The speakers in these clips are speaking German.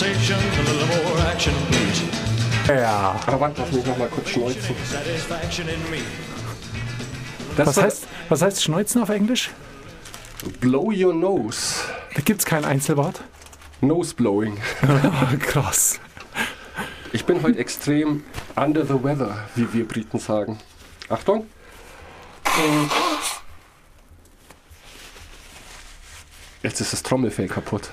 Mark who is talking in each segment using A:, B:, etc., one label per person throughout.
A: conversation, a little more action, please.
B: Ja.
C: Aber warte, lass mich noch mal kurz schneuzen. Das
B: Was heißt, was heißt Schneuzen auf Englisch?
C: Blow your nose.
B: Da gibt es kein Einzelwort.
C: Nose blowing.
B: Ah, Krass.
C: Ich bin heute extrem under the weather, wie wir Briten sagen. Achtung. Jetzt ist das Trommelfell kaputt.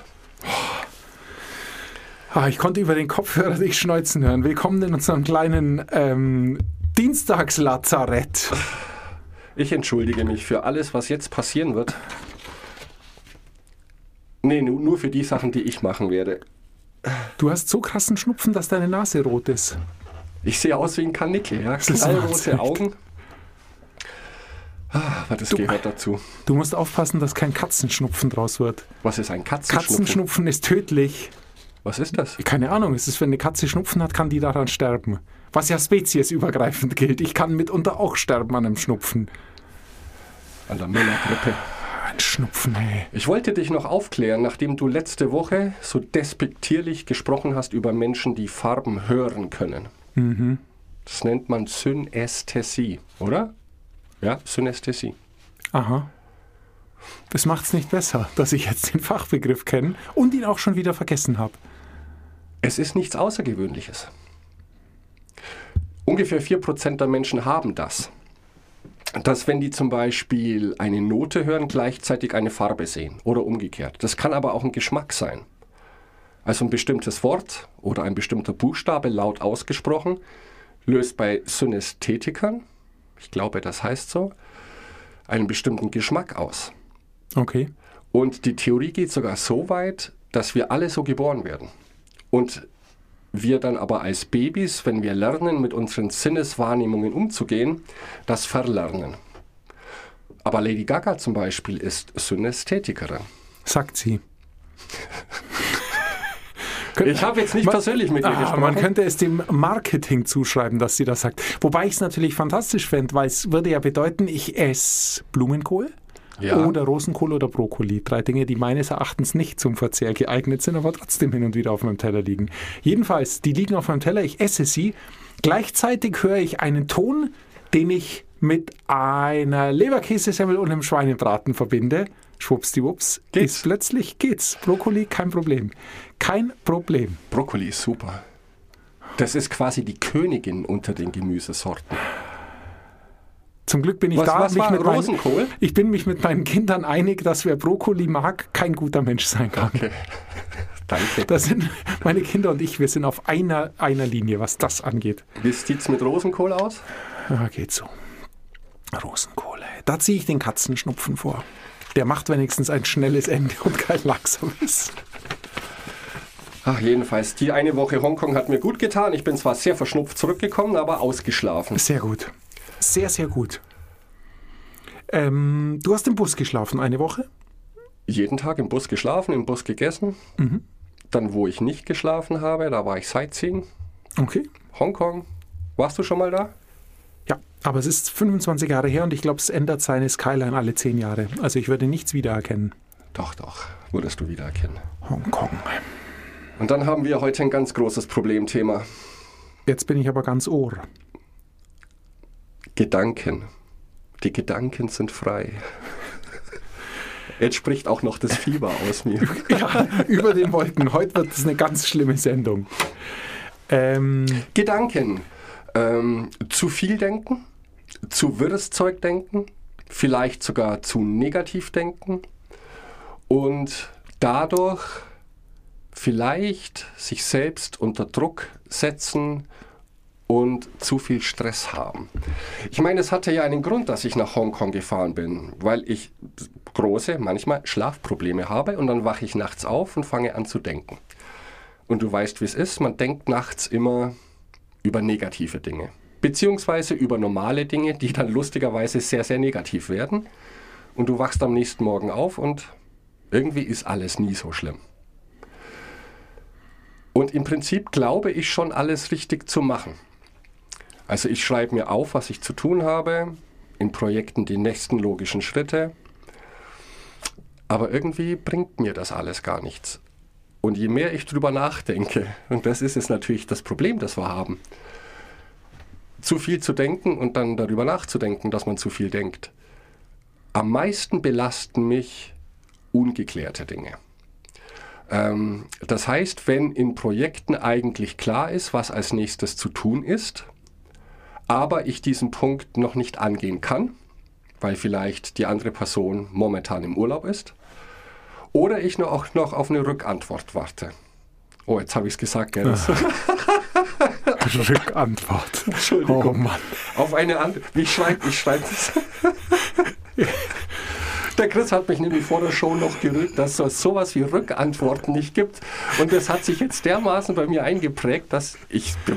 B: Ah, ich konnte über den Kopfhörer dich schneuzen hören. Willkommen in unserem kleinen ähm, Dienstagslazarett.
C: Ich entschuldige mich für alles, was jetzt passieren wird. Nee, nu- nur für die Sachen, die ich machen werde.
B: Du hast so krassen Schnupfen, dass deine Nase rot ist.
C: Ich sehe aus wie ein Kanickel, ja. Knallrote. Augen. Ah, aber das gehört dazu.
B: Du musst aufpassen, dass kein Katzenschnupfen draus wird.
C: Was ist ein Katzenschnupfen?
B: Katzenschnupfen ist tödlich.
C: Was ist das?
B: Keine Ahnung, es ist, wenn eine Katze Schnupfen hat, kann die daran sterben. Was ja speziesübergreifend gilt. Ich kann mitunter auch sterben an einem Schnupfen.
C: An der Männergrippe.
B: Ein Schnupfen, hey.
C: Ich wollte dich noch aufklären, nachdem du letzte Woche so despektierlich gesprochen hast über Menschen, die Farben hören können.
B: Mhm.
C: Das nennt man Synästhesie, oder? Ja, Synästhesie.
B: Aha. Das macht's nicht besser, dass ich jetzt den Fachbegriff kenne und ihn auch schon wieder vergessen habe.
C: Es ist nichts Außergewöhnliches. Ungefähr 4% der Menschen haben das. Dass wenn die zum Beispiel eine Note hören, gleichzeitig eine Farbe sehen oder umgekehrt. Das kann aber auch ein Geschmack sein. Also ein bestimmtes Wort oder ein bestimmter Buchstabe laut ausgesprochen löst bei Synästhetikern, ich glaube das heißt so, einen bestimmten Geschmack aus.
B: Okay.
C: Und die Theorie geht sogar so weit, dass wir alle so geboren werden. Und wir dann aber als Babys, wenn wir lernen, mit unseren Sinneswahrnehmungen umzugehen, das verlernen. Aber Lady Gaga zum Beispiel ist Synästhetikerin.
B: Sagt sie.
C: Ich habe jetzt nicht
B: Man-
C: persönlich mit ihr
B: Ah,
C: gesprochen.
B: man könnte es dem Marketing zuschreiben, dass sie das sagt. Wobei ich es natürlich fantastisch fände, weil es würde ja bedeuten, ich esse Blumenkohl
C: Ja.
B: oder Rosenkohl oder Brokkoli. Drei Dinge, die meines Erachtens nicht zum Verzehr geeignet sind, aber trotzdem hin und wieder auf meinem Teller liegen. Jedenfalls, die liegen auf meinem Teller, ich esse sie. Gleichzeitig höre ich einen Ton, den ich mit einer Leberkäsesemmel und einem Schweinebraten verbinde. Schwuppsdiwupps,
C: Geht's?
B: ist plötzlich geht's. Brokkoli, kein Problem. Kein Problem.
C: Brokkoli ist super. Das ist quasi die Königin unter den Gemüsesorten.
B: Zum Glück bin ich
C: Was-
B: da.
C: was
B: mich mit meinen-
C: Rosenkohl?
B: ich bin mich mit meinen Kindern einig, dass wer Brokkoli mag, kein guter Mensch sein kann.
C: Okay. Danke.
B: Das sind meine Kinder und ich, wir sind auf einer, einer Linie, was das angeht.
C: Wie sieht's mit Rosenkohl aus?
B: Ja, geht so. Rosenkohle. Da ziehe ich den Katzenschnupfen vor. Der macht wenigstens ein schnelles Ende und kein langsames.
C: Ach, jedenfalls, die eine Woche Hongkong hat mir gut getan. Ich bin zwar sehr verschnupft zurückgekommen, aber ausgeschlafen.
B: Sehr gut. Sehr, sehr gut. Ähm, du hast im Bus geschlafen eine Woche?
C: Jeden Tag im Bus geschlafen, im Bus gegessen. Dann, wo ich nicht geschlafen habe, da war ich Sightseeing.
B: Okay.
C: Hongkong. Warst du schon mal da?
B: Ja, aber es ist 25 Jahre her und ich glaube, es ändert seine Skyline alle 10 Jahre. Also ich würde nichts wiedererkennen.
C: Doch, doch, würdest du wiedererkennen.
B: Hongkong.
C: Und dann haben wir heute ein ganz großes Problemthema.
B: Jetzt bin ich aber ganz Ohr.
C: Gedanken. Die Gedanken sind frei. Jetzt spricht auch noch das Fieber aus mir.
B: Ja, über den Wolken. Heute wird es eine ganz schlimme Sendung. Ähm,
C: Gedanken. Ähm, zu viel denken, zu wirres Zeug denken, vielleicht sogar zu negativ denken und dadurch vielleicht sich selbst unter Druck setzen und zu viel Stress haben. Ich meine, es hatte ja einen Grund, dass ich nach Hongkong gefahren bin, weil ich große, manchmal Schlafprobleme habe und dann wache ich nachts auf und fange an zu denken. Und du weißt, wie es ist, man denkt nachts immer über negative Dinge. Beziehungsweise über normale Dinge, die dann lustigerweise sehr, sehr negativ werden. Und du wachst am nächsten Morgen auf und irgendwie ist alles nie so schlimm. Und im Prinzip glaube ich schon alles richtig zu machen. Also ich schreibe mir auf, was ich zu tun habe, in Projekten die nächsten logischen Schritte. Aber irgendwie bringt mir das alles gar nichts. Und je mehr ich drüber nachdenke, und das ist jetzt natürlich das Problem, das wir haben, zu viel zu denken und dann darüber nachzudenken, dass man zu viel denkt. Am meisten belasten mich ungeklärte Dinge. Ähm, das heißt, wenn in Projekten eigentlich klar ist, was als nächstes zu tun ist, aber ich diesen Punkt noch nicht angehen kann, weil vielleicht die andere Person momentan im Urlaub ist, oder ich noch, auch noch auf eine Rückantwort warte. Oh, jetzt habe ich es gesagt, gell?
B: Rückantwort.
C: Entschuldigung.
B: Oh Mann.
C: Auf eine andere. Wie schreibe ich schreibe es? Der Chris hat mich nämlich vor der Show noch gerügt, dass es sowas wie Rückantworten nicht gibt. Und das hat sich jetzt dermaßen bei mir eingeprägt, dass ich be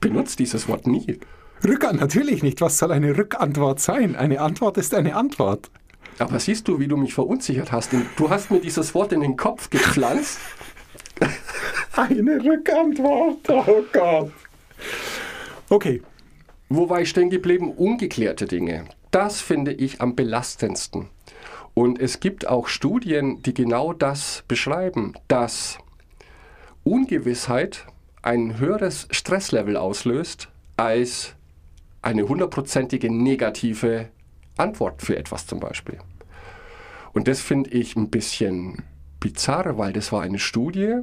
C: benutze dieses Wort nie.
B: Rückantwort, natürlich nicht. Was soll eine Rückantwort sein? Eine Antwort ist eine Antwort.
C: Aber siehst du, wie du mich verunsichert hast? Du hast mir dieses Wort in den Kopf gepflanzt.
B: Eine Rückantwort, oh Gott. Okay,
C: Wo war ich stehen geblieben? Ungeklärte Dinge. Das finde ich am belastendsten. Und es gibt auch Studien, die genau das beschreiben, dass Ungewissheit ein höheres Stresslevel auslöst als eine hundertprozentige negative Antwort für etwas zum Beispiel. Und das finde ich ein bisschen bizarr, weil das war eine Studie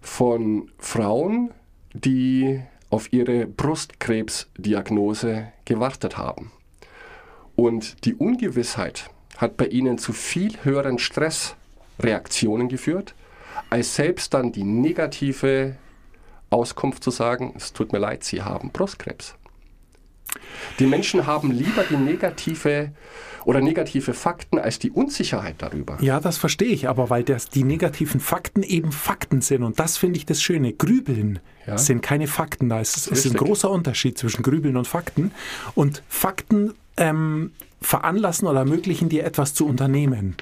C: von Frauen, die auf ihre Brustkrebsdiagnose gewartet haben. Und die Ungewissheit hat bei ihnen zu viel höheren Stressreaktionen geführt, als selbst dann die negative Auskunft zu sagen, es tut mir leid, Sie haben Brustkrebs. Die Menschen haben lieber die negative oder negative Fakten als die Unsicherheit darüber.
B: ja, das verstehe ich, aber weil das, die negativen Fakten eben Fakten sind und das finde ich das Schöne. Grübeln
C: Ja.
B: sind keine Fakten. Da ist, ist ein großer Unterschied zwischen Grübeln und Fakten. Und Fakten ähm, veranlassen oder ermöglichen dir etwas zu unternehmen.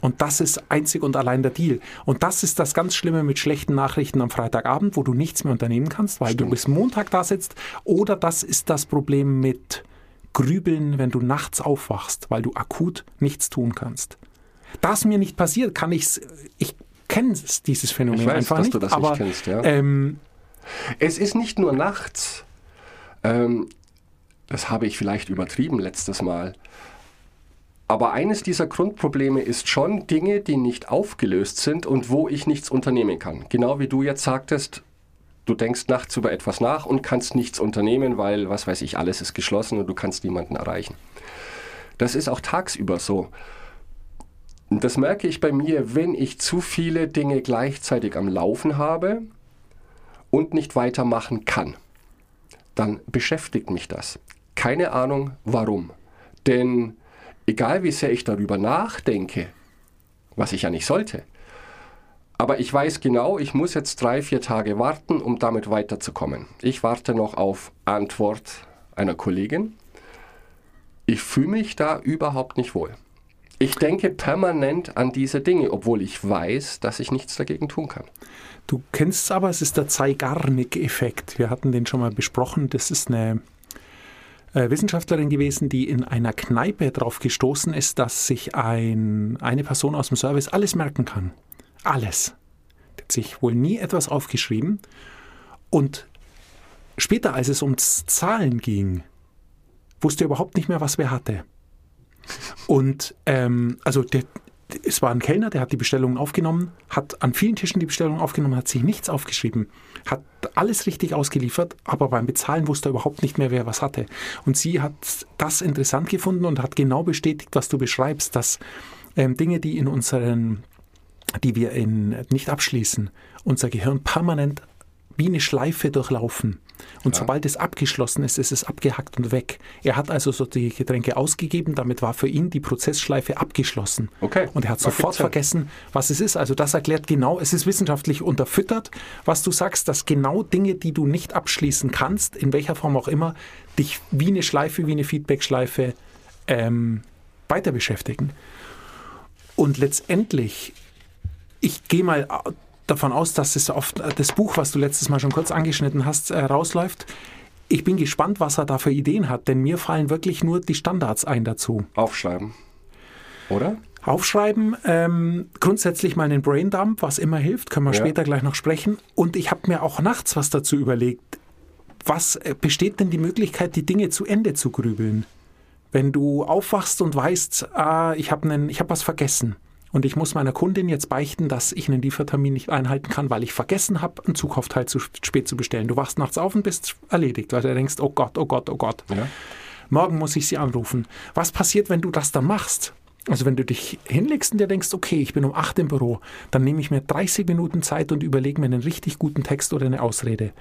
B: Und das ist einzig und allein der Deal. Und das ist das ganz Schlimme mit schlechten Nachrichten am Freitagabend, wo du nichts mehr unternehmen kannst, weil du bis Montag da sitzt. Oder das ist das Problem mit Grübeln, wenn du nachts aufwachst, weil du akut nichts tun kannst. Das mir nicht passiert, kann ich's. Ich kenne dieses Phänomen
C: Ich weiß,
B: einfach
C: dass
B: nicht.
C: du das nicht
B: aber
C: kennst, ja.
B: ähm,
C: Es ist nicht nur nachts. Ähm, das habe ich vielleicht übertrieben letztes Mal. Aber eines dieser Grundprobleme ist schon Dinge, die nicht aufgelöst sind und wo ich nichts unternehmen kann. Genau wie du jetzt sagtest, du denkst nachts über etwas nach und kannst nichts unternehmen, weil, was weiß ich, alles ist geschlossen und du kannst niemanden erreichen. Das ist auch tagsüber so. Und das merke ich bei mir, wenn ich zu viele Dinge gleichzeitig am Laufen habe und nicht weitermachen kann, dann beschäftigt mich das. Keine Ahnung warum. Denn egal wie sehr ich darüber nachdenke, was ich ja nicht sollte, aber ich weiß genau, ich muss jetzt drei, vier Tage warten, um damit weiterzukommen. Ich warte noch auf Antwort einer Kollegin. Ich fühle mich da überhaupt nicht wohl. Ich denke permanent an diese Dinge, obwohl ich weiß, dass ich nichts dagegen tun kann.
B: Du kennst es aber, es ist der Zeigarnik-Effekt. Wir hatten den schon mal besprochen. Das ist eine äh, Wissenschaftlerin gewesen, die in einer Kneipe darauf gestoßen ist, dass sich ein, eine Person aus dem Service alles merken kann. Alles. Die hat sich wohl nie etwas aufgeschrieben. Und später, als es ums Zahlen ging, wusste er überhaupt nicht mehr, was wer hatte. Und ähm, also der, es war ein Kellner, der hat die Bestellungen aufgenommen, hat an vielen Tischen die Bestellungen aufgenommen, hat sich nichts aufgeschrieben, hat alles richtig ausgeliefert, aber beim Bezahlen wusste er überhaupt nicht mehr, wer was hatte. Und sie hat das interessant gefunden und hat genau bestätigt, was du beschreibst, dass ähm, Dinge, die in unseren, die wir in, nicht abschließen, unser Gehirn permanent wie eine Schleife durchlaufen. Und sobald es abgeschlossen ist, ist es abgehackt und weg. Er hat also so die Getränke ausgegeben, damit war für ihn die Prozessschleife abgeschlossen.
C: Okay.
B: Und er hat sofort vergessen, was es ist. Also das erklärt genau, es ist wissenschaftlich unterfüttert, was du sagst, dass genau Dinge, die du nicht abschließen kannst, in welcher Form auch immer, dich wie eine Schleife, wie eine Feedbackschleife ähm, weiter beschäftigen. Und letztendlich, ich gehe mal davon aus, dass es oft das Buch, was du letztes Mal schon kurz angeschnitten hast, äh, rausläuft. Ich bin gespannt, was er da für Ideen hat, denn mir fallen wirklich nur die Standards ein dazu.
C: Aufschreiben. Oder?
B: Aufschreiben, ähm, grundsätzlich mal einen Braindump, was immer hilft, können wir
C: Ja.
B: später gleich noch sprechen. Und ich habe mir auch nachts was dazu überlegt. Was äh, besteht denn die Möglichkeit, die Dinge zu Ende zu grübeln? Wenn du aufwachst und weißt, ah, ich habe hab was vergessen und ich muss meiner Kundin jetzt beichten, dass ich einen Liefertermin nicht einhalten kann, weil ich vergessen habe, ein Zukaufteil zu spät zu bestellen. Du wachst nachts auf und bist erledigt, weil du denkst, oh Gott, oh Gott, oh Gott.
C: Ja.
B: Morgen muss ich sie anrufen. Was passiert, wenn du das dann machst? Also wenn du dich hinlegst und dir denkst, okay, ich bin um 8 im Büro, dann nehme ich mir 30 Minuten Zeit und überlege mir einen richtig guten Text oder eine Ausrede.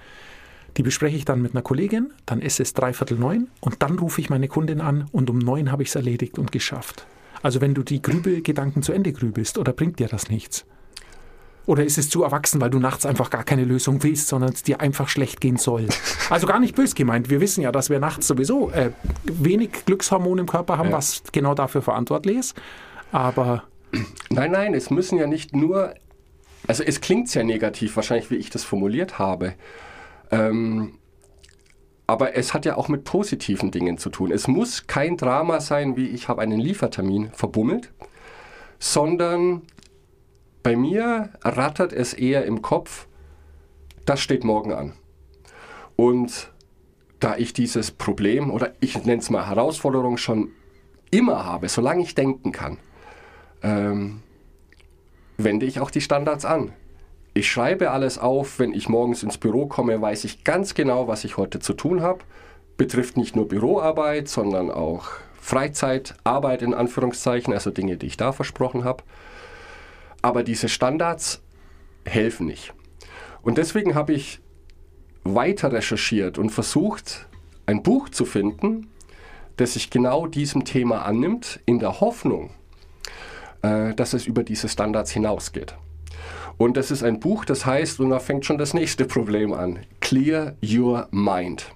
B: Die bespreche ich dann mit einer Kollegin, dann ist es dreiviertel neun und dann rufe ich meine Kundin an und um neun habe ich es erledigt und geschafft. Also wenn du die Grübelgedanken zu Ende grübelst, oder bringt dir das nichts? Oder ist es zu erwachsen, weil du nachts einfach gar keine Lösung willst, sondern es dir einfach schlecht gehen soll? Also gar nicht bös gemeint. Wir wissen ja, dass wir nachts sowieso äh, wenig Glückshormone im Körper haben,
C: Ja.
B: was genau dafür verantwortlich ist. Aber
C: Nein, nein, es müssen ja nicht nur, also es klingt sehr negativ, wahrscheinlich wie ich das formuliert habe. Ähm, aber es hat ja auch mit positiven Dingen zu tun. Es muss kein Drama sein, wie ich habe einen Liefertermin verbummelt, sondern bei mir rattert es eher im Kopf, das steht morgen an. Und da ich dieses Problem oder ich nenne es mal Herausforderung schon immer habe, solange ich denken kann, ähm, wende ich auch die Standards an. Ich schreibe alles auf, wenn ich morgens ins Büro komme, weiß ich ganz genau, was ich heute zu tun habe. Betrifft nicht nur Büroarbeit, sondern auch Freizeit, Arbeit in Anführungszeichen, also Dinge, die ich da versprochen habe. Aber diese Standards helfen nicht. Und deswegen habe ich weiter recherchiert und versucht, ein Buch zu finden, das sich genau diesem Thema annimmt, in der Hoffnung, äh, dass es über diese Standards hinausgeht. Und das ist ein Buch, das heißt, und da fängt schon das nächste Problem an, Clear Your Mind.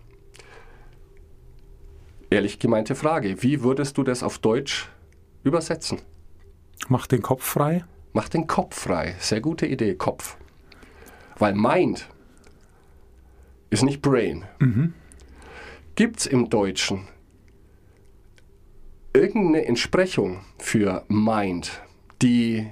C: Ehrlich gemeinte Frage, wie würdest du das auf Deutsch übersetzen?
B: mach den Kopf frei.
C: Mach den Kopf frei. Sehr gute Idee, Kopf. Weil Mind ist nicht Brain. Gibt es im Deutschen irgendeine Entsprechung für Mind, die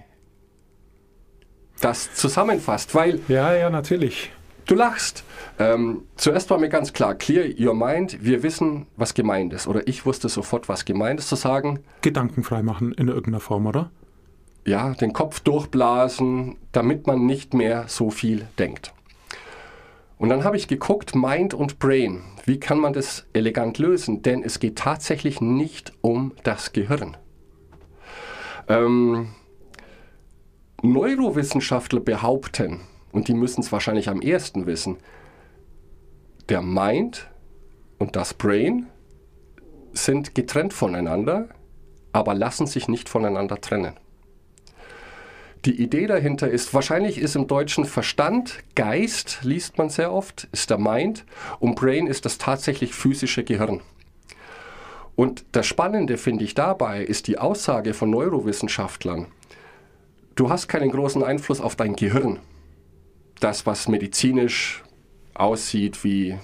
C: das zusammenfasst? Weil
B: Ja, ja, natürlich.
C: du lachst. Ähm, zuerst war mir ganz klar, clear your mind, wir wissen, was gemeint ist. Oder ich wusste sofort, was gemeint ist, zu sagen,
B: Gedanken frei machen in irgendeiner Form, oder?
C: ja, den Kopf durchblasen, damit man nicht mehr so viel denkt. Und dann habe ich geguckt, Mind und Brain, wie kann man das elegant lösen? Denn es geht tatsächlich nicht um das Gehirn. Ähm, Neurowissenschaftler behaupten, und die müssen es wahrscheinlich am ehesten wissen, der Mind und das Brain sind getrennt voneinander, aber lassen sich nicht voneinander trennen. Die Idee dahinter ist, wahrscheinlich ist im Deutschen Verstand, Geist, liest man sehr oft, ist der Mind und Brain ist das tatsächlich physische Gehirn. Und das Spannende finde ich dabei ist die Aussage von Neurowissenschaftlern. Du hast keinen großen Einfluss auf dein Gehirn. Das, was medizinisch aussieht wie,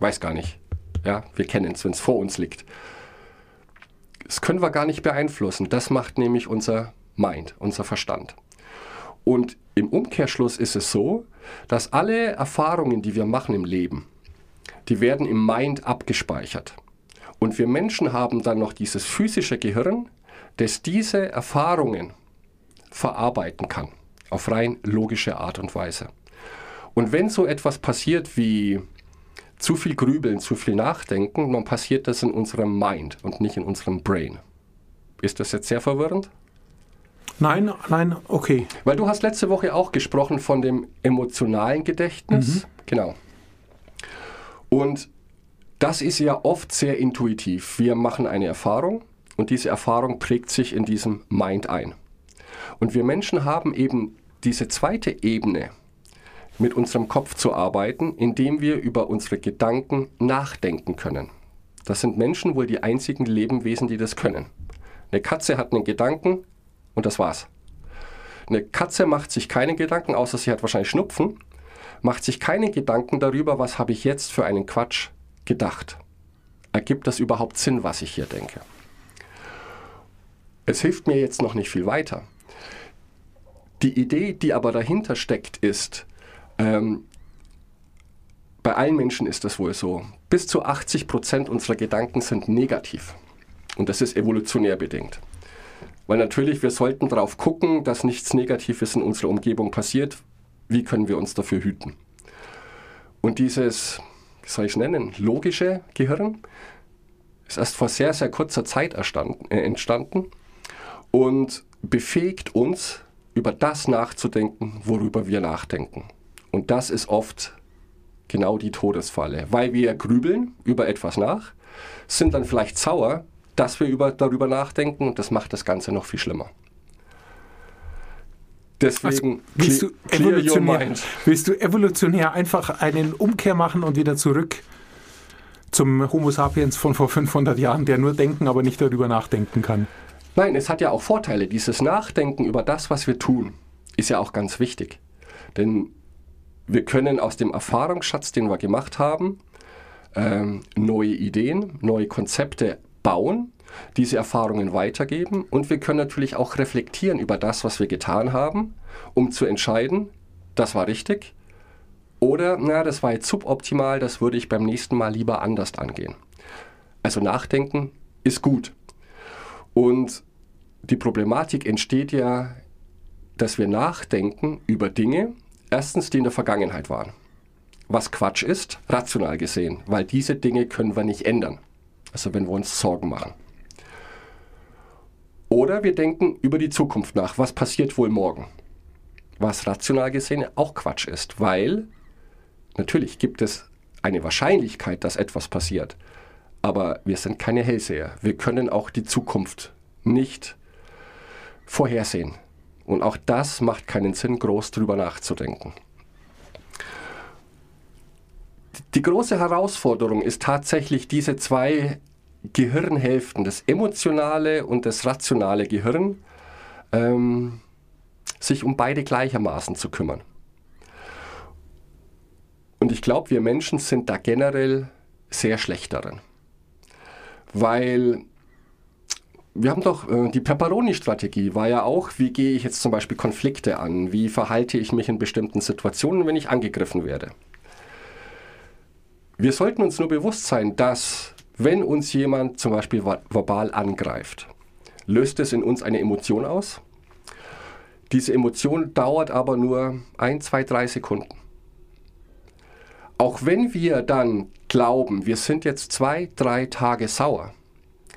C: weiß gar nicht. Ja, wir kennen es, wenn es vor uns liegt. Das können wir gar nicht beeinflussen. Das macht nämlich unser Mind, unser Verstand. Und im Umkehrschluss ist es so, dass alle Erfahrungen, die wir machen im Leben, die werden im Mind abgespeichert. Und wir Menschen haben dann noch dieses physische Gehirn, das diese Erfahrungen verarbeiten kann, auf rein logische Art und Weise. Und wenn so etwas passiert wie zu viel Grübeln, zu viel Nachdenken, dann passiert das in unserem Mind und nicht in unserem Brain. Ist das jetzt sehr verwirrend?
B: Nein, nein, okay.
C: Weil du hast letzte Woche auch gesprochen von dem emotionalen Gedächtnis. Genau. Und das ist ja oft sehr intuitiv. Wir machen eine Erfahrung und diese Erfahrung prägt sich in diesem Mind ein. Und wir Menschen haben eben diese zweite Ebene, mit unserem Kopf zu arbeiten, indem wir über unsere Gedanken nachdenken können. Das sind Menschen wohl die einzigen Lebewesen, die das können. Eine Katze hat einen Gedanken und das war's. Eine Katze macht sich keine Gedanken, außer sie hat wahrscheinlich Schnupfen, macht sich keine Gedanken darüber, was habe ich jetzt für einen Quatsch gedacht. Ergibt das überhaupt Sinn, was ich hier denke? Es hilft mir jetzt noch nicht viel weiter. Die Idee, die aber dahinter steckt, ist, ähm, bei allen Menschen ist das wohl so, bis zu 80 Prozent unserer Gedanken sind negativ. Und das ist evolutionär bedingt. Weil natürlich, wir sollten darauf gucken, dass nichts Negatives in unserer Umgebung passiert. Wie können wir uns dafür hüten? Und dieses, wie soll ich es nennen, logische Gehirn ist erst vor sehr, sehr kurzer Zeit äh, entstanden und befähigt uns, über das nachzudenken, worüber wir nachdenken. Und das ist oft genau die Todesfalle, weil wir grübeln über etwas nach, sind dann vielleicht sauer, dass wir über, darüber nachdenken und das macht das Ganze noch viel schlimmer.
B: Deswegen also, willst, du evolutionär, willst du evolutionär einfach einen Umkehr machen und wieder zurück zum Homo sapiens von vor 500 Jahren, der nur denken, aber nicht darüber nachdenken kann?
C: Nein, es hat ja auch Vorteile. Dieses Nachdenken über das, was wir tun, ist ja auch ganz wichtig. Denn wir können aus dem Erfahrungsschatz, den wir gemacht haben, ähm, neue Ideen, neue Konzepte bauen, diese Erfahrungen weitergeben und wir können natürlich auch reflektieren über das, was wir getan haben, um zu entscheiden, das war richtig oder, na, das war jetzt suboptimal, das würde ich beim nächsten Mal lieber anders angehen. Also nachdenken ist gut. Und die Problematik entsteht ja, dass wir nachdenken über Dinge, erstens, die in der Vergangenheit waren. Was Quatsch ist, rational gesehen, weil diese Dinge können wir nicht ändern. Also wenn wir uns Sorgen machen. Oder wir denken über die Zukunft nach. Was passiert wohl morgen? Was rational gesehen auch Quatsch ist, weil natürlich gibt es eine Wahrscheinlichkeit, dass etwas passiert. Aber wir sind keine Hellseher. Wir können auch die Zukunft nicht vorhersehen. Und auch das macht keinen Sinn, groß drüber nachzudenken. Die große Herausforderung ist tatsächlich diese zwei Gehirnhälften, das emotionale und das rationale Gehirn, ähm, sich um beide gleichermaßen zu kümmern. Und ich glaube, wir Menschen sind da generell sehr schlecht darin. Weil wir haben doch äh, die Pepperoni-Strategie war ja auch, wie gehe ich jetzt zum Beispiel Konflikte an? Wie verhalte ich mich in bestimmten Situationen, wenn ich angegriffen werde? Wir sollten uns nur bewusst sein, dass wenn uns jemand zum Beispiel verbal angreift, löst es in uns eine Emotion aus. Diese Emotion dauert aber nur ein, zwei, drei Sekunden. Auch wenn wir dann glauben, wir sind jetzt zwei, drei Tage sauer,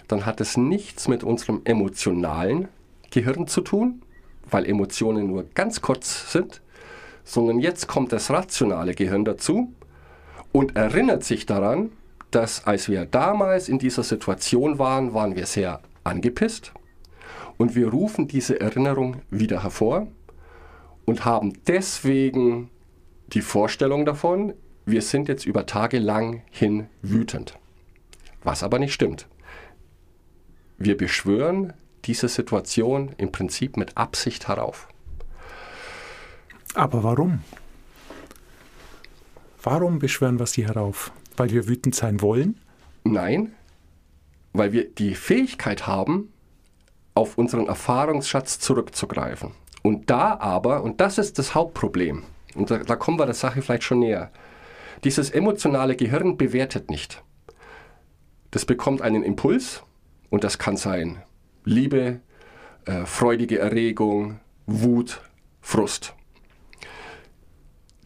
C: dann hat es nichts mit unserem emotionalen Gehirn zu tun, weil Emotionen nur ganz kurz sind, sondern jetzt kommt das rationale Gehirn dazu und erinnert sich daran, dass als wir damals in dieser Situation waren, waren wir sehr angepisst und wir rufen diese Erinnerung wieder hervor und haben deswegen die Vorstellung davon, wir sind jetzt über Tage lang hin wütend. Was aber nicht stimmt. Wir beschwören diese Situation im Prinzip mit Absicht herauf.
B: Aber warum? Warum beschwören wir sie herauf? Weil wir wütend sein wollen?
C: Nein, weil wir die Fähigkeit haben, auf unseren Erfahrungsschatz zurückzugreifen. Und da aber, und das ist das Hauptproblem, und da, da kommen wir der Sache vielleicht schon näher, dieses emotionale Gehirn bewertet nicht. Das bekommt einen Impuls und das kann sein Liebe, äh, freudige Erregung, Wut, Frust.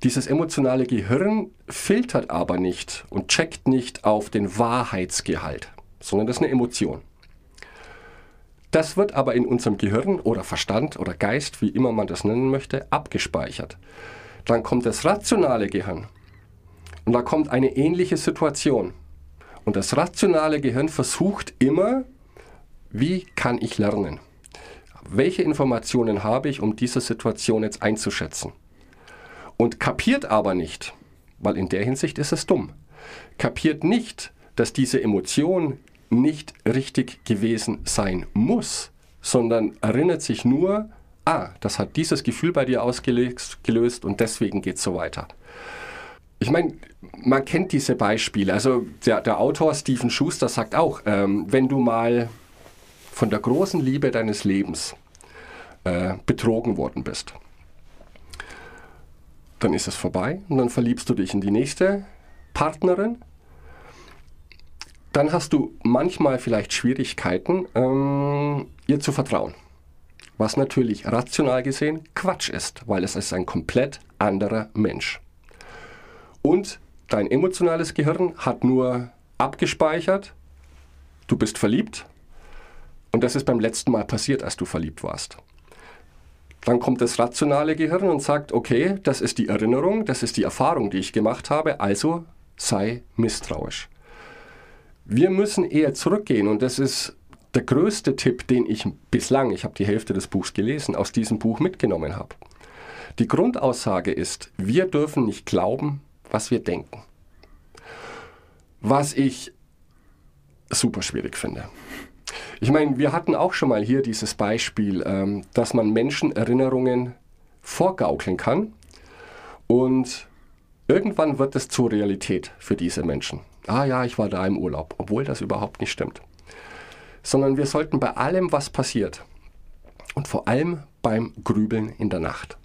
C: Dieses emotionale Gehirn filtert aber nicht und checkt nicht auf den Wahrheitsgehalt, sondern das ist eine Emotion. Das wird aber in unserem Gehirn oder Verstand oder Geist, wie immer man das nennen möchte, abgespeichert. Dann kommt das rationale Gehirn und da kommt eine ähnliche Situation. Und das rationale Gehirn versucht immer, wie kann ich lernen? Welche Informationen habe ich, um diese Situation jetzt einzuschätzen? und kapiert aber nicht, weil in der Hinsicht ist es dumm, kapiert nicht, dass diese Emotion nicht richtig gewesen sein muss, sondern erinnert sich nur, ah, das hat dieses Gefühl bei dir ausgelöst und deswegen geht es so weiter. Ich meine, man kennt diese Beispiele. Also der, der Autor Stephen Schuster sagt auch, ähm, wenn du mal von der großen Liebe deines Lebens äh, betrogen worden bist. Dann ist es vorbei und dann verliebst du dich in die nächste Partnerin. Dann hast du manchmal vielleicht Schwierigkeiten, ähm, ihr zu vertrauen. Was natürlich rational gesehen Quatsch ist, weil es ist ein komplett anderer Mensch. Und dein emotionales Gehirn hat nur abgespeichert, du bist verliebt und das ist beim letzten Mal passiert, als du verliebt warst. Dann kommt das rationale Gehirn und sagt, okay, das ist die Erinnerung, das ist die Erfahrung, die ich gemacht habe, also sei misstrauisch. Wir müssen eher zurückgehen und das ist der größte Tipp, den ich bislang, ich habe die Hälfte des Buchs gelesen, aus diesem Buch mitgenommen habe. Die Grundaussage ist, wir dürfen nicht glauben, was wir denken. Was ich super schwierig finde. Ich meine, wir hatten auch schon mal hier dieses Beispiel, ähm, dass man Menschen Erinnerungen vorgaukeln kann und irgendwann wird es zur Realität für diese Menschen. Ah ja, ich war da im Urlaub, obwohl das überhaupt nicht stimmt. Sondern wir sollten bei allem, was passiert, und vor allem beim Grübeln in der Nacht,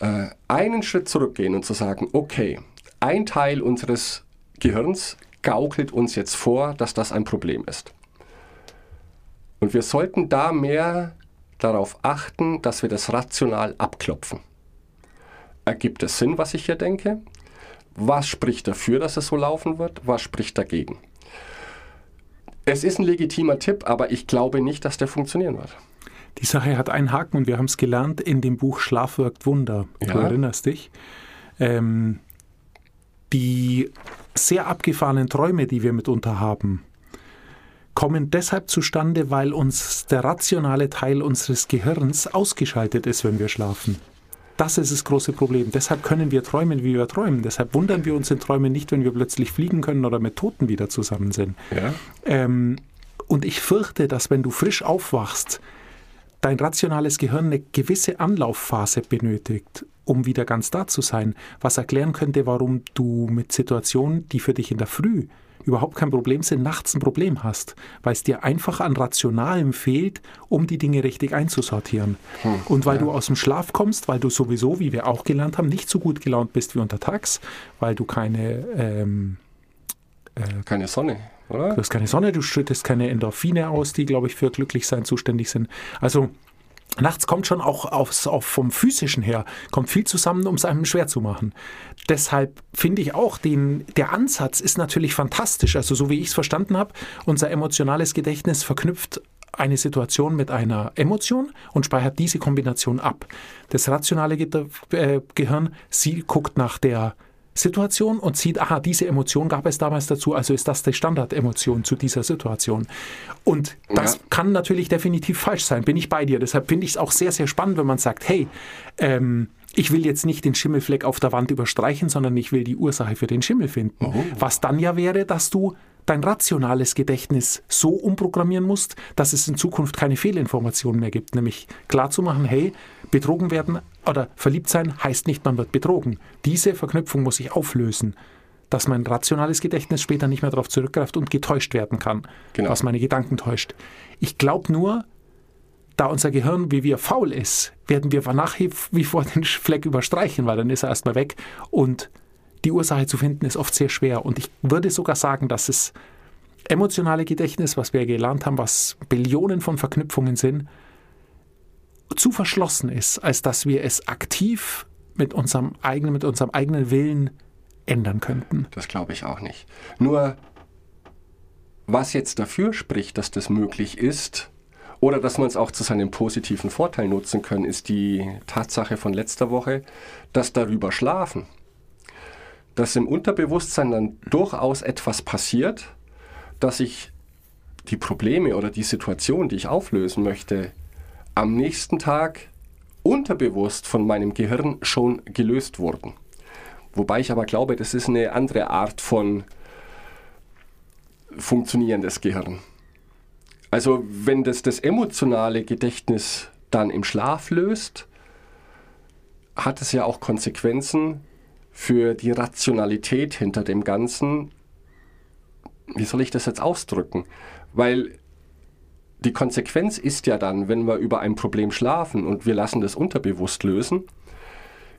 C: äh, einen Schritt zurückgehen und zu sagen, okay, ein Teil unseres Gehirns gaukelt uns jetzt vor, dass das ein Problem ist. Und wir sollten da mehr darauf achten, dass wir das rational abklopfen. Ergibt es Sinn, was ich hier denke? Was spricht dafür, dass es so laufen wird? Was spricht dagegen? Es ist ein legitimer Tipp, aber ich glaube nicht, dass der funktionieren wird.
B: Die Sache hat einen Haken und wir haben es gelernt in dem Buch Schlaf wirkt Wunder. Ja. Du erinnerst dich. Ähm, die sehr abgefahrenen Träume, die wir mitunter haben, kommen deshalb zustande, weil uns der rationale Teil unseres Gehirns ausgeschaltet ist, wenn wir schlafen. Das ist das große Problem. Deshalb können wir träumen, wie wir träumen. Deshalb wundern wir uns in Träumen nicht, wenn wir plötzlich fliegen können oder mit Toten wieder zusammen sind. Ja. Ähm, und ich fürchte, dass wenn du frisch aufwachst, dein rationales Gehirn eine gewisse Anlaufphase benötigt, um wieder ganz da zu sein, was erklären könnte, warum du mit Situationen, die für dich in der Früh überhaupt kein Problem sind, nachts ein Problem hast, weil es dir einfach an Rationalem fehlt, um die Dinge richtig einzusortieren. Hm, und weil ja. du aus dem Schlaf kommst, weil du sowieso, wie wir auch gelernt haben, nicht so gut gelaunt bist wie untertags, weil du keine ähm,
C: äh, keine Sonne, oder?
B: Du hast keine Sonne, du schüttest keine Endorphine aus, die, glaube ich, für Glücklichsein zuständig sind. Also Nachts kommt schon auch aufs, auf vom physischen her, kommt viel zusammen, um es einem schwer zu machen. Deshalb finde ich auch, den, der Ansatz ist natürlich fantastisch. Also so wie ich es verstanden habe, unser emotionales Gedächtnis verknüpft eine Situation mit einer Emotion und speichert diese Kombination ab. Das rationale äh, Gehirn, sie guckt nach der Situation und sieht, aha, diese Emotion gab es damals dazu, also ist das die Standardemotion zu dieser Situation. Und das ja. kann natürlich definitiv falsch sein, bin ich bei dir. Deshalb finde ich es auch sehr, sehr spannend, wenn man sagt, hey, ähm, ich will jetzt nicht den Schimmelfleck auf der Wand überstreichen, sondern ich will die Ursache für den Schimmel finden. Oh. Was dann ja wäre, dass du dein rationales Gedächtnis so umprogrammieren musst, dass es in Zukunft keine Fehlinformationen mehr gibt. Nämlich klar zu machen, hey, betrogen werden oder verliebt sein heißt nicht, man wird betrogen. Diese Verknüpfung muss ich auflösen, dass mein rationales Gedächtnis später nicht mehr darauf zurückgreift und getäuscht werden kann, genau. was meine Gedanken täuscht. Ich glaube nur, da unser Gehirn wie wir faul ist, werden wir nachher wie vor den Fleck überstreichen, weil dann ist er erstmal weg und die Ursache zu finden ist oft sehr schwer. Und ich würde sogar sagen, dass das emotionale Gedächtnis, was wir gelernt haben, was Billionen von Verknüpfungen sind, zu verschlossen ist, als dass wir es aktiv mit unserem eigenen, mit unserem eigenen Willen ändern könnten.
C: Das glaube ich auch nicht. Nur was jetzt dafür spricht, dass das möglich ist, oder dass man es auch zu seinem positiven Vorteil nutzen kann, ist die Tatsache von letzter Woche, dass darüber schlafen, dass im Unterbewusstsein dann durchaus etwas passiert, dass ich die Probleme oder die Situation, die ich auflösen möchte, am nächsten Tag unterbewusst von meinem Gehirn schon gelöst wurden. Wobei ich aber glaube, das ist eine andere Art von funktionierendes Gehirn. Also wenn das das emotionale Gedächtnis dann im Schlaf löst, hat es ja auch Konsequenzen für die Rationalität hinter dem Ganzen. Wie soll ich das jetzt ausdrücken? Weil die Konsequenz ist ja dann, wenn wir über ein Problem schlafen und wir lassen das unterbewusst lösen,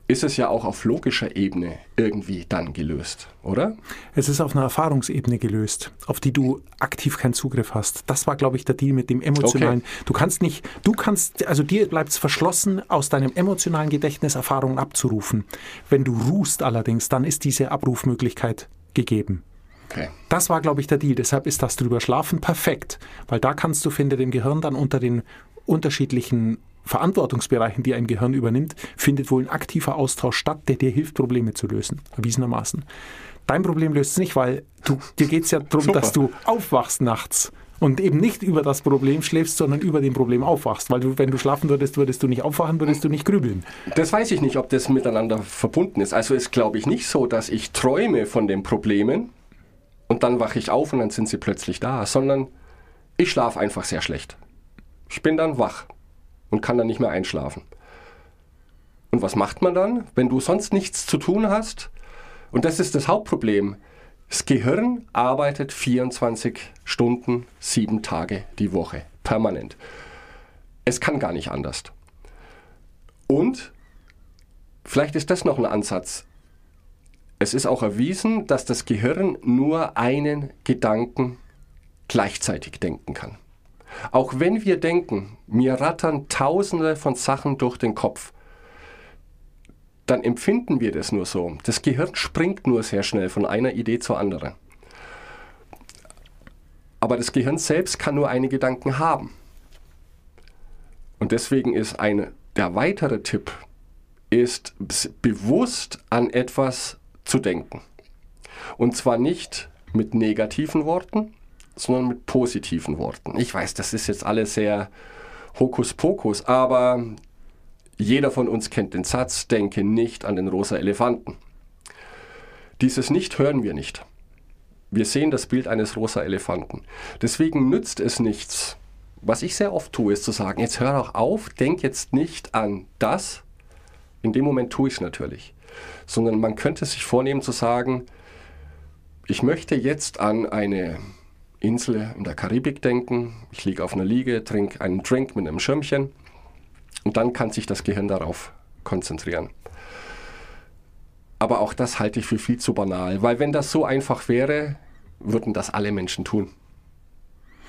C: ist es ja auch auf logischer Ebene irgendwie dann gelöst, oder?
B: Es ist auf einer Erfahrungsebene gelöst, auf die du aktiv keinen Zugriff hast. Das war, glaube ich, der Deal mit dem emotionalen.
C: Okay.
B: Du kannst nicht, du kannst, also dir bleibt es verschlossen, aus deinem emotionalen Gedächtnis Erfahrungen abzurufen. Wenn du ruhst allerdings, dann ist diese Abrufmöglichkeit gegeben.
C: Okay.
B: Das war, glaube ich, der Deal. Deshalb ist das drüber schlafen perfekt, weil da kannst du, finde dem Gehirn dann unter den unterschiedlichen Verantwortungsbereichen, die ein Gehirn übernimmt, findet wohl ein aktiver Austausch statt, der dir hilft, Probleme zu lösen, erwiesenermaßen. Dein Problem löst es nicht, weil du, dir geht es ja darum, dass du aufwachst nachts und eben nicht über das Problem schläfst, sondern über dem Problem aufwachst. Weil du, wenn du schlafen würdest, würdest du nicht aufwachen, würdest du nicht grübeln.
C: Das weiß ich nicht, ob das miteinander verbunden ist. Also ist, glaube ich, nicht so, dass ich träume von den Problemen und dann wache ich auf und dann sind sie plötzlich da, sondern ich schlafe einfach sehr schlecht. Ich bin dann wach und kann dann nicht mehr einschlafen. Und was macht man dann, wenn du sonst nichts zu tun hast? Und das ist das Hauptproblem. Das Gehirn arbeitet 24 Stunden, sieben Tage die Woche, permanent. Es kann gar nicht anders. Und vielleicht ist das noch ein Ansatz. Es ist auch erwiesen, dass das Gehirn nur einen Gedanken gleichzeitig denken kann. Auch wenn wir denken, mir rattern tausende von Sachen durch den Kopf, dann empfinden wir das nur so. Das Gehirn springt nur sehr schnell von einer Idee zur anderen. Aber das Gehirn selbst kann nur einen Gedanken haben. Und deswegen ist ein, der weitere Tipp, ist bewusst an etwas zu denken. Und zwar nicht mit negativen Worten, sondern mit positiven Worten. Ich weiß, das ist jetzt alles sehr Hokuspokus, aber jeder von uns kennt den Satz, denke nicht an den rosa Elefanten. Dieses Nicht hören wir nicht. Wir sehen das Bild eines rosa Elefanten. Deswegen nützt es nichts. Was ich sehr oft tue, ist zu sagen, jetzt hör doch auf, denk jetzt nicht an das. In dem Moment tue ich es natürlich. Sondern man könnte sich vornehmen zu sagen, ich möchte jetzt an eine Insel in der Karibik denken. Ich liege auf einer Liege, trinke einen Drink mit einem Schirmchen und dann kann sich das Gehirn darauf konzentrieren. Aber auch das halte ich für viel zu banal, weil wenn das so einfach wäre, würden das alle Menschen tun.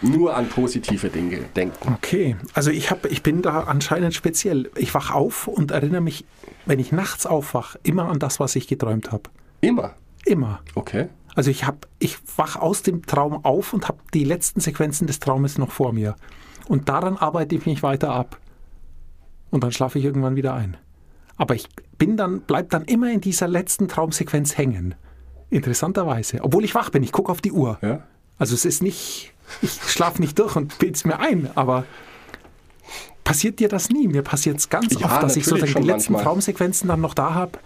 C: Nur an positive Dinge denken.
B: Okay, also ich, hab, ich bin da anscheinend speziell. Ich wach auf und erinnere mich, wenn ich nachts aufwach, immer an das, was ich geträumt habe.
C: Immer.
B: Immer.
C: Okay.
B: Also ich hab, ich wach aus dem Traum auf und habe die letzten Sequenzen des Traumes noch vor mir. Und daran arbeite ich mich weiter ab. Und dann schlafe ich irgendwann wieder ein. Aber ich bin dann, bleib dann immer in dieser letzten Traumsequenz hängen. Interessanterweise. Obwohl ich wach bin, ich gucke auf die Uhr.
C: Ja.
B: Also es ist nicht, ich schlafe nicht durch und bild's mir ein, aber passiert dir das nie? Mir passiert es ganz
C: Ja,
B: oft, dass ich so
C: natürlich
B: die letzten
C: manchmal.
B: Traumsequenzen dann noch da habe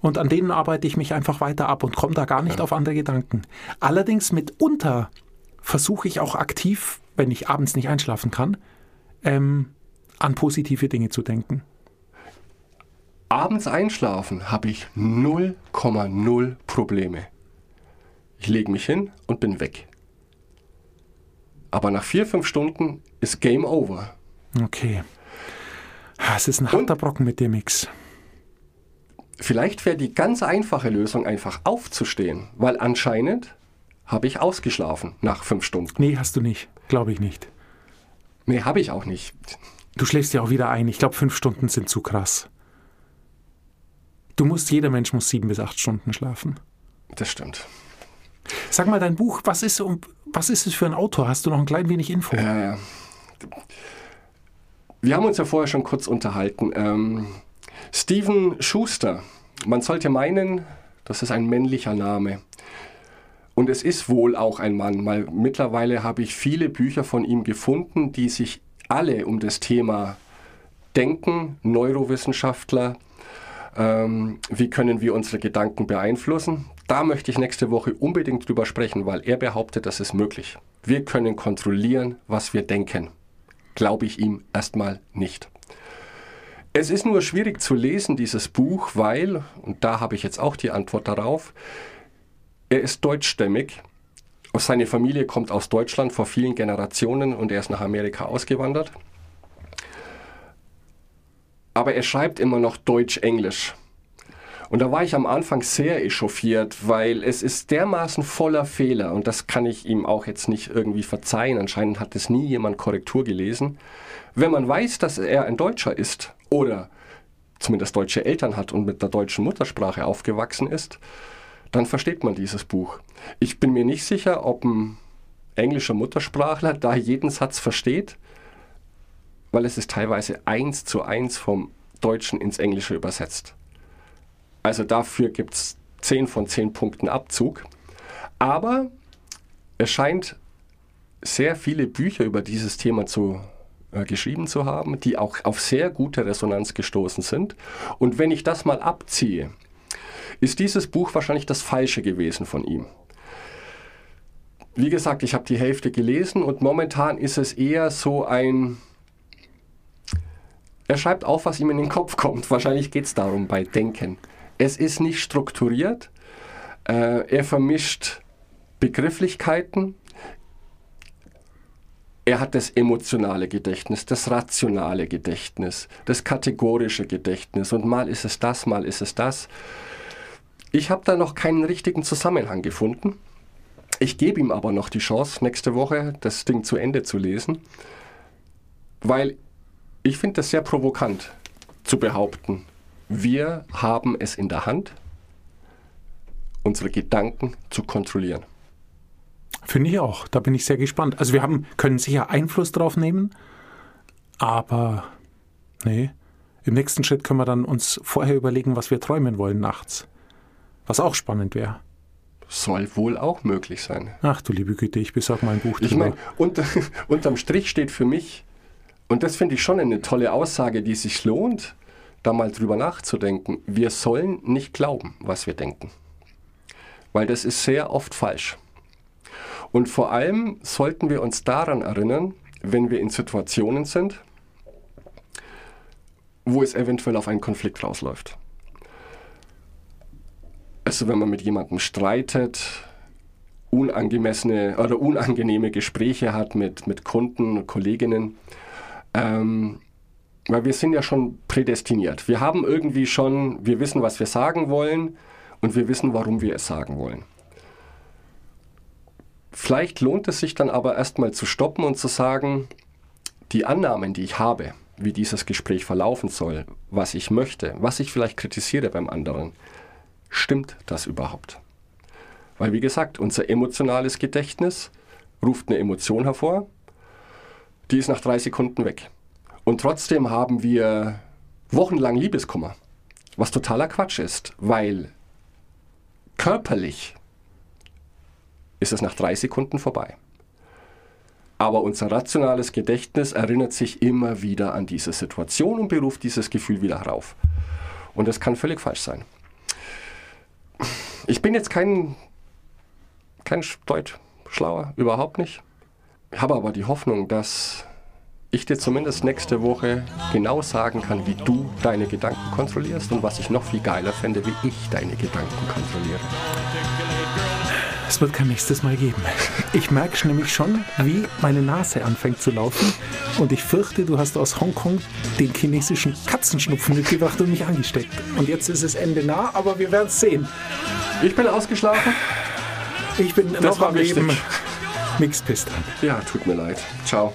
B: und an denen arbeite ich mich einfach weiter ab und komme da gar nicht auf andere Gedanken. Allerdings mitunter versuche ich auch aktiv, wenn ich abends nicht einschlafen kann, ähm, an positive Dinge zu denken.
C: Abends einschlafen habe ich 0,0 Probleme. Ich lege mich hin und bin weg. Aber nach vier, fünf Stunden ist Game Over.
B: Okay. Es ist ein harter Brocken mit dem Mix.
C: Vielleicht wäre die ganz einfache Lösung einfach aufzustehen, weil anscheinend habe ich ausgeschlafen nach fünf Stunden.
B: Nee, hast du nicht. Glaube ich nicht.
C: Nee, habe ich auch nicht.
B: Du schläfst ja auch wieder ein. Ich glaube, fünf Stunden sind zu krass. Du musst, jeder Mensch muss sieben bis acht Stunden schlafen.
C: Das stimmt.
B: Sag mal, dein Buch, was ist, um, was ist es für ein Autor? Hast du noch ein klein wenig Info?
C: Ja, ja. Wir haben uns ja vorher schon kurz unterhalten. Ähm, Steven Schuster. Man sollte meinen, das ist ein männlicher Name. Und es ist wohl auch ein Mann, weil mittlerweile habe ich viele Bücher von ihm gefunden, die sich alle um das Thema Denken, Neurowissenschaftler, ähm, wie können wir unsere Gedanken beeinflussen. Da möchte ich nächste Woche unbedingt drüber sprechen, weil er behauptet, das ist möglich. Wir können kontrollieren, was wir denken. Glaube ich ihm erstmal nicht. Es ist nur schwierig zu lesen, dieses Buch, weil, und da habe ich jetzt auch die Antwort darauf, er ist deutschstämmig Seine Familie kommt aus Deutschland vor vielen Generationen und er ist nach Amerika ausgewandert. Aber er schreibt immer noch Deutsch-Englisch. Und da war ich am Anfang sehr echauffiert, weil es ist dermaßen voller Fehler und das kann ich ihm auch jetzt nicht irgendwie verzeihen. Anscheinend hat es nie jemand Korrektur gelesen. Wenn man weiß, dass er ein Deutscher ist oder zumindest deutsche Eltern hat und mit der deutschen Muttersprache aufgewachsen ist, dann versteht man dieses Buch. Ich bin mir nicht sicher, ob ein englischer Muttersprachler da jeden Satz versteht, weil es ist teilweise eins zu eins vom Deutschen ins Englische übersetzt. Also dafür gibt es 10 von 10 Punkten Abzug. Aber es scheint sehr viele Bücher über dieses Thema zu äh, geschrieben zu haben, die auch auf sehr gute Resonanz gestoßen sind. Und wenn ich das mal abziehe, ist dieses Buch wahrscheinlich das Falsche gewesen von ihm. Wie gesagt, ich habe die Hälfte gelesen und momentan ist es eher so ein... Er schreibt auf, was ihm in den Kopf kommt. Wahrscheinlich geht es darum bei Denken. Es ist nicht strukturiert. Äh, er vermischt Begrifflichkeiten. Er hat das emotionale Gedächtnis, das rationale Gedächtnis, das kategorische Gedächtnis. Und mal ist es das, mal ist es das. Ich habe da noch keinen richtigen Zusammenhang gefunden. Ich gebe ihm aber noch die Chance, nächste Woche das Ding zu Ende zu lesen, weil ich finde das sehr provokant zu behaupten, wir haben es in der Hand, unsere Gedanken zu kontrollieren.
B: Finde ich auch. Da bin ich sehr gespannt. Also wir haben, können sicher Einfluss drauf nehmen, aber nee. Im nächsten Schritt können wir dann uns vorher überlegen, was wir träumen wollen nachts. Was auch spannend wäre.
C: Soll wohl auch möglich sein.
B: Ach du liebe Güte, ich besorge mal ein Buch.
C: Ich meine, unter, unterm Strich steht für mich, und das finde ich schon eine tolle Aussage, die sich lohnt, da mal drüber nachzudenken. Wir sollen nicht glauben, was wir denken. Weil das ist sehr oft falsch. Und vor allem sollten wir uns daran erinnern, wenn wir in Situationen sind, wo es eventuell auf einen Konflikt rausläuft. Also wenn man mit jemandem streitet, unangemessene oder unangenehme Gespräche hat mit, mit Kunden, Kolleginnen, ähm, weil wir sind ja schon prädestiniert. Wir haben irgendwie schon, wir wissen, was wir sagen wollen und wir wissen, warum wir es sagen wollen. Vielleicht lohnt es sich dann aber erstmal zu stoppen und zu sagen, die Annahmen, die ich habe, wie dieses Gespräch verlaufen soll, was ich möchte, was ich vielleicht kritisiere beim anderen, stimmt das überhaupt? Weil wie gesagt, unser emotionales Gedächtnis ruft eine Emotion hervor, die ist nach drei Sekunden weg. Und trotzdem haben wir wochenlang Liebeskummer, was totaler Quatsch ist, weil körperlich ist es nach drei Sekunden vorbei. Aber unser rationales Gedächtnis erinnert sich immer wieder an diese Situation und beruft dieses Gefühl wieder herauf. Und das kann völlig falsch sein. Ich bin jetzt kein, kein Deutsch schlauer, überhaupt nicht. Ich habe aber die Hoffnung, dass ich dir zumindest nächste Woche genau sagen kann, wie du deine Gedanken kontrollierst und was ich noch viel geiler fände, wie ich deine Gedanken kontrolliere.
B: Es wird kein nächstes Mal geben. Ich merke nämlich schon, wie meine Nase anfängt zu laufen und ich fürchte, du hast aus Hongkong den chinesischen Katzenschnupfen mitgebracht und mich angesteckt. Und jetzt ist es Ende nah, aber wir werden es sehen.
C: Ich bin ausgeschlafen.
B: Ich bin
C: Das
B: noch
C: war
B: am Leben.
C: wichtig.
B: Mix Pistan.
C: Ja, tut mir leid. Ciao.